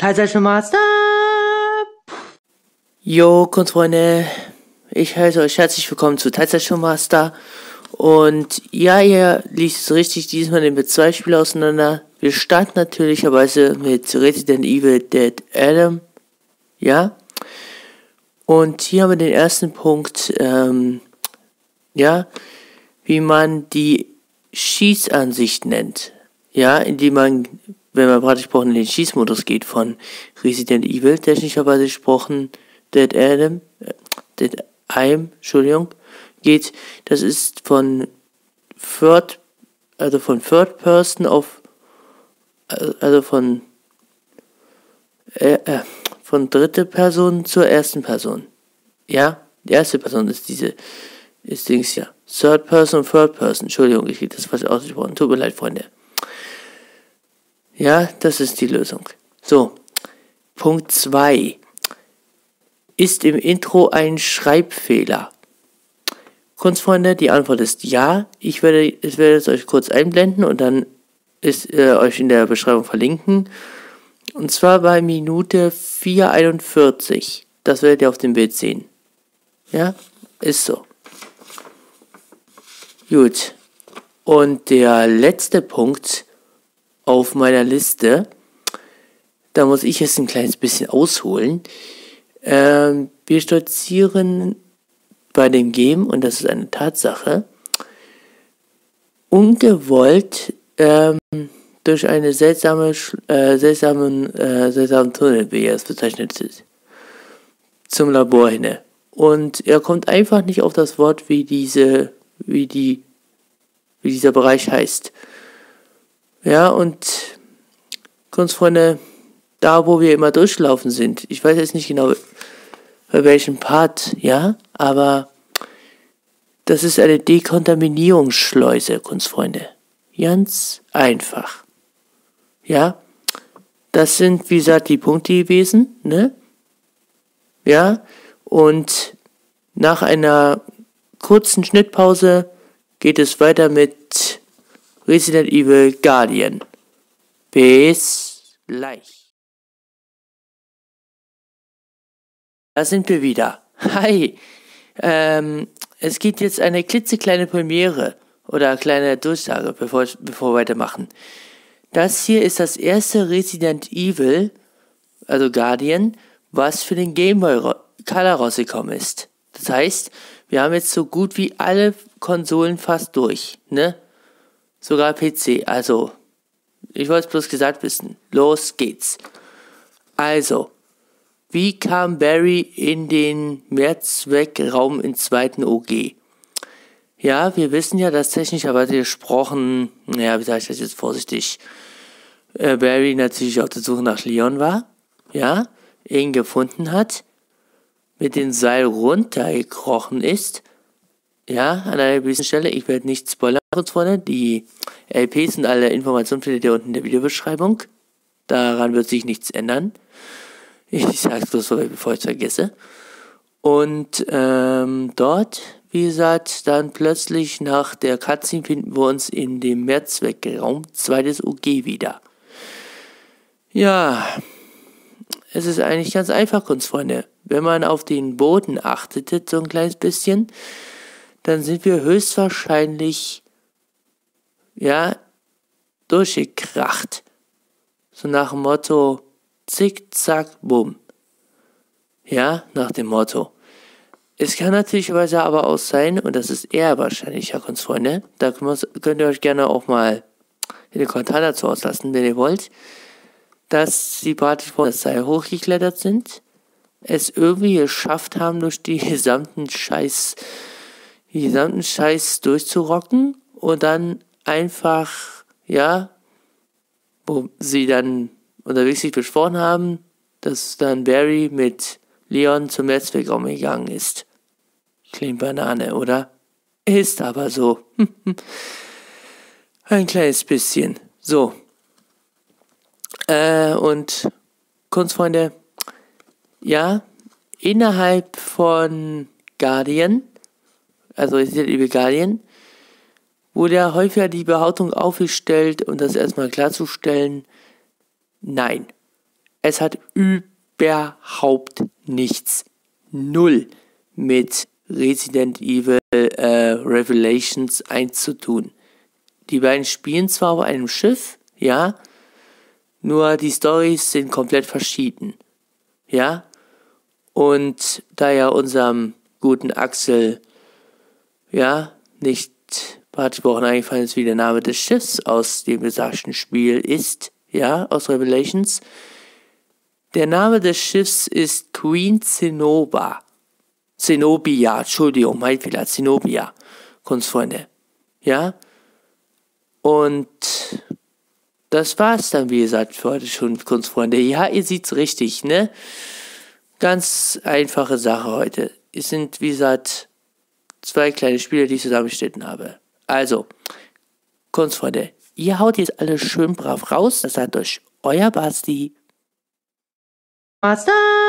Teilzeit Master. Jo, Kunstfreunde, ich heiße euch herzlich willkommen zu Teilzeit Master. Und ja, ihr liest es richtig, diesmal nehmen wir zwei Spiele auseinander. Wir starten natürlicherweise mit Resident Evil Dead Adam. Ja. Und hier haben wir den ersten Punkt, ähm, ja, wie man die Schießansicht nennt. Ja, indem man wenn man praktisch gesprochen in den Schießmodus geht von Resident Evil, technischerweise gesprochen Dead Adam, äh, Dead Aim, Entschuldigung, geht, das ist von Third, also von Third Person auf, äh, also von, äh, äh, von dritte Person zur ersten Person. Ja, die erste Person ist diese, ist Dings ja. Third Person und Third Person, Entschuldigung, ich habe das falsch ausgesprochen, tut mir leid, Freunde. Ja, das ist die Lösung. So, Punkt 2. Ist im Intro ein Schreibfehler? Kunstfreunde, die Antwort ist ja. Ich werde, ich werde es euch kurz einblenden und dann ist äh, euch in der Beschreibung verlinken. Und zwar bei Minute 4,41. Das werdet ihr auf dem Bild sehen. Ja, ist so. Gut. Und der letzte Punkt auf meiner Liste. Da muss ich jetzt ein kleines bisschen ausholen. Ähm, wir stolzieren bei dem Game, und das ist eine Tatsache, ungewollt ähm, durch eine seltsame, äh, seltsamen, äh, seltsamen Tunnel, wie er es bezeichnet ist, zum Labor hin. Und er kommt einfach nicht auf das Wort, wie diese, wie die, wie dieser Bereich heißt. Ja, und Kunstfreunde, da wo wir immer durchgelaufen sind, ich weiß jetzt nicht genau bei welchem Part, ja, aber das ist eine Dekontaminierungsschleuse, Kunstfreunde. Ganz einfach. Ja, das sind, wie gesagt, die Punkte gewesen, ne? Ja, und nach einer kurzen Schnittpause geht es weiter mit Resident Evil Guardian. Bis gleich. Da sind wir wieder. Hi. Ähm, es gibt jetzt eine klitzekleine Premiere oder kleine Durchsage, bevor, bevor wir weitermachen. Das hier ist das erste Resident Evil, also Guardian, was für den Game Boy Color rausgekommen ist. Das heißt, wir haben jetzt so gut wie alle Konsolen fast durch, ne? Sogar PC. Also, ich wollte es bloß gesagt wissen. Los geht's. Also, wie kam Barry in den Mehrzweckraum im zweiten OG? Ja, wir wissen ja, dass technischerweise gesprochen, naja, wie sage ich das jetzt vorsichtig, äh, Barry natürlich auf der Suche nach Leon war, ja, ihn gefunden hat, mit dem Seil runtergekrochen ist ja, an einer gewissen Stelle, ich werde nicht spoilern, Freunde, die LPs und alle Informationen findet ihr unten in der Videobeschreibung. Daran wird sich nichts ändern. Ich sage es so, bevor ich es vergesse. Und ähm, dort, wie gesagt, dann plötzlich nach der Cutscene finden wir uns in dem Mehrzweckraum, zweites UG wieder. Ja, es ist eigentlich ganz einfach, Kunstfreunde. Wenn man auf den Boden achtete, so ein kleines bisschen, dann sind wir höchstwahrscheinlich, ja, durchgekracht. So nach dem Motto, zick, zack, bumm. Ja, nach dem Motto. Es kann natürlich aber auch sein, und das ist eher wahrscheinlich, Herr Kunstfreunde, da könnt ihr euch gerne auch mal in den Kommentaren dazu auslassen, wenn ihr wollt, dass sie praktisch vor das Seil hochgeklettert sind, es irgendwie geschafft haben, durch die gesamten Scheiß den gesamten Scheiß durchzurocken und dann einfach, ja, wo sie dann unterwegs sich besprochen haben, dass dann Barry mit Leon zum Netzwerkraum gegangen ist. Klingt Banane, oder? Ist aber so. Ein kleines bisschen. So. Äh, und Kunstfreunde, ja, innerhalb von Guardian also Resident Evil Guardian, wurde ja häufiger die Behauptung aufgestellt, und das erstmal klarzustellen, nein. Es hat überhaupt nichts, null mit Resident Evil äh, Revelations 1 zu tun. Die beiden spielen zwar auf einem Schiff, ja, nur die Stories sind komplett verschieden. Ja? Und da ja unserem guten Axel, ja, nicht paar Wochen eingefallen ist, wie der Name des Schiffs aus dem besagten Spiel ist, ja, aus Revelations. Der Name des Schiffs ist Queen Zenobia. Zenobia, Entschuldigung, mein Fehler, Zenobia, Kunstfreunde. Ja? Und das war's dann, wie gesagt, für heute schon, Kunstfreunde. Ja, ihr seht's richtig, ne? Ganz einfache Sache heute. Es sind, wie gesagt, zwei kleine Spiele, die ich zusammengestellt habe. Also, Kunstfreunde, ihr haut jetzt alle schön brav raus. Das sagt euch euer Basti. Master!